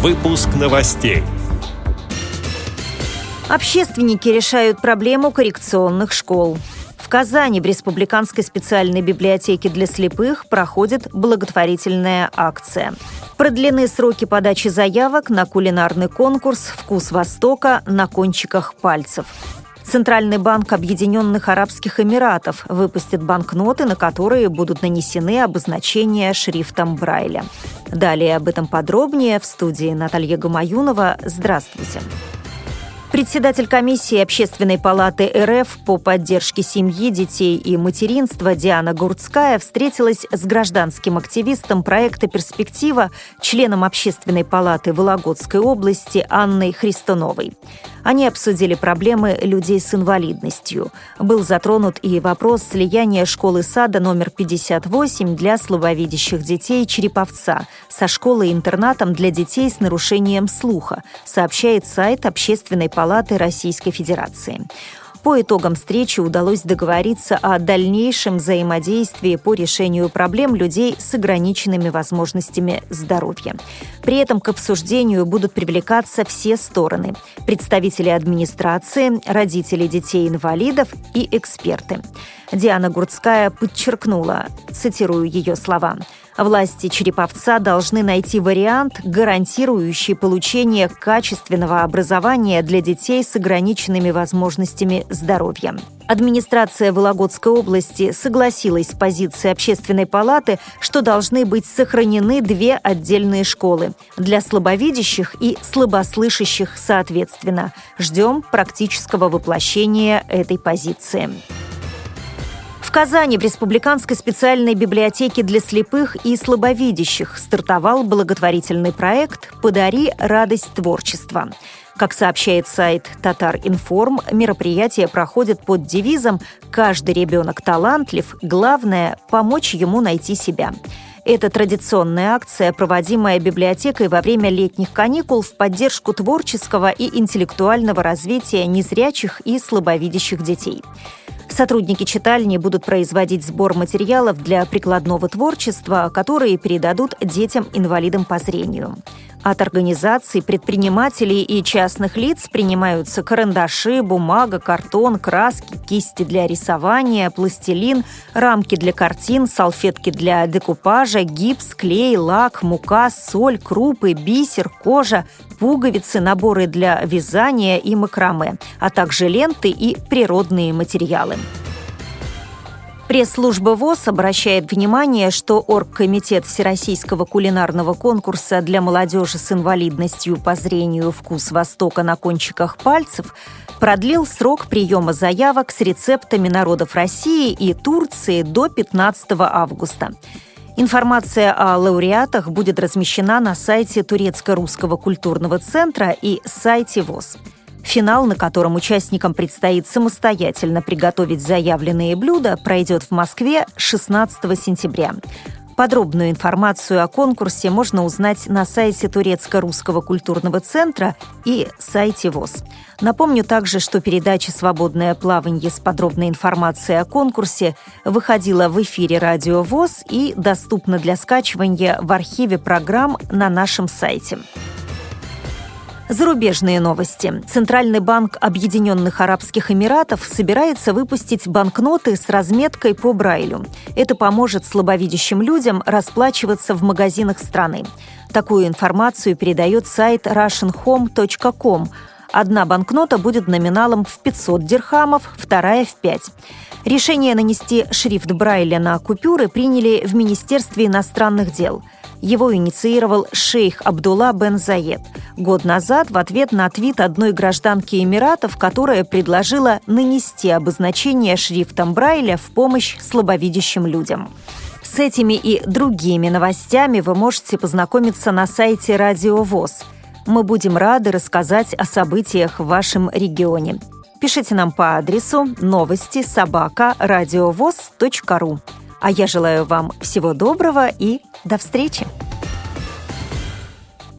Выпуск новостей. Общественники решают проблему коррекционных школ. В Казани в Республиканской специальной библиотеке для слепых проходит благотворительная акция. Продлены сроки подачи заявок на кулинарный конкурс «Вкус Востока» на кончиках пальцев. Центральный банк Объединенных Арабских Эмиратов выпустит банкноты, на которые будут нанесены обозначения шрифтом Брайля. Далее об этом подробнее в студии Наталья Гамаюнова. Здравствуйте. Председатель комиссии Общественной палаты РФ по поддержке семьи, детей и материнства Диана Гурцкая встретилась с гражданским активистом проекта «Перспектива», членом Общественной палаты Вологодской области Анной Христоновой. Они обсудили проблемы людей с инвалидностью. Был затронут и вопрос слияния школы-сада номер 58 для слабовидящих детей Череповца со школой-интернатом для детей с нарушением слуха, сообщает сайт Общественной палаты Российской Федерации. По итогам встречи удалось договориться о дальнейшем взаимодействии по решению проблем людей с ограниченными возможностями здоровья. При этом к обсуждению будут привлекаться все стороны – представители администрации, родители детей-инвалидов и эксперты. Диана Гурцкая подчеркнула, цитирую ее слова, Власти Череповца должны найти вариант, гарантирующий получение качественного образования для детей с ограниченными возможностями здоровья. Администрация Вологодской области согласилась с позицией Общественной палаты, что должны быть сохранены две отдельные школы для слабовидящих и слабослышащих соответственно. Ждем практического воплощения этой позиции. В Казани в Республиканской специальной библиотеке для слепых и слабовидящих стартовал благотворительный проект «Подари радость творчества». Как сообщает сайт Татар Информ, мероприятие проходит под девизом «Каждый ребенок талантлив, главное – помочь ему найти себя». Это традиционная акция, проводимая библиотекой во время летних каникул в поддержку творческого и интеллектуального развития незрячих и слабовидящих детей. Сотрудники читальни будут производить сбор материалов для прикладного творчества, которые передадут детям-инвалидам по зрению. От организаций, предпринимателей и частных лиц принимаются карандаши, бумага, картон, краски, кисти для рисования, пластилин, рамки для картин, салфетки для декупажа, гипс, клей, лак, мука, соль, крупы, бисер, кожа, пуговицы, наборы для вязания и макраме, а также ленты и природные материалы. Пресс-служба ВОЗ обращает внимание, что Оргкомитет Всероссийского кулинарного конкурса для молодежи с инвалидностью по зрению «Вкус Востока» на кончиках пальцев продлил срок приема заявок с рецептами народов России и Турции до 15 августа. Информация о лауреатах будет размещена на сайте Турецко-русского культурного центра и сайте ВОЗ. Финал, на котором участникам предстоит самостоятельно приготовить заявленные блюда, пройдет в Москве 16 сентября. Подробную информацию о конкурсе можно узнать на сайте Турецко-Русского культурного центра и сайте ВОЗ. Напомню также, что передача «Свободное плавание» с подробной информацией о конкурсе выходила в эфире радио ВОЗ и доступна для скачивания в архиве программ на нашем сайте. Зарубежные новости. Центральный банк Объединенных Арабских Эмиратов собирается выпустить банкноты с разметкой по Брайлю. Это поможет слабовидящим людям расплачиваться в магазинах страны. Такую информацию передает сайт russianhome.com. Одна банкнота будет номиналом в 500 дирхамов, вторая в 5. Решение нанести шрифт Брайля на купюры приняли в Министерстве иностранных дел – его инициировал шейх Абдулла бен Заед. Год назад в ответ на твит одной гражданки Эмиратов, которая предложила нанести обозначение шрифтом Брайля в помощь слабовидящим людям. С этими и другими новостями вы можете познакомиться на сайте Радио ВОЗ. Мы будем рады рассказать о событиях в вашем регионе. Пишите нам по адресу новости собака ру. А я желаю вам всего доброго и до встречи!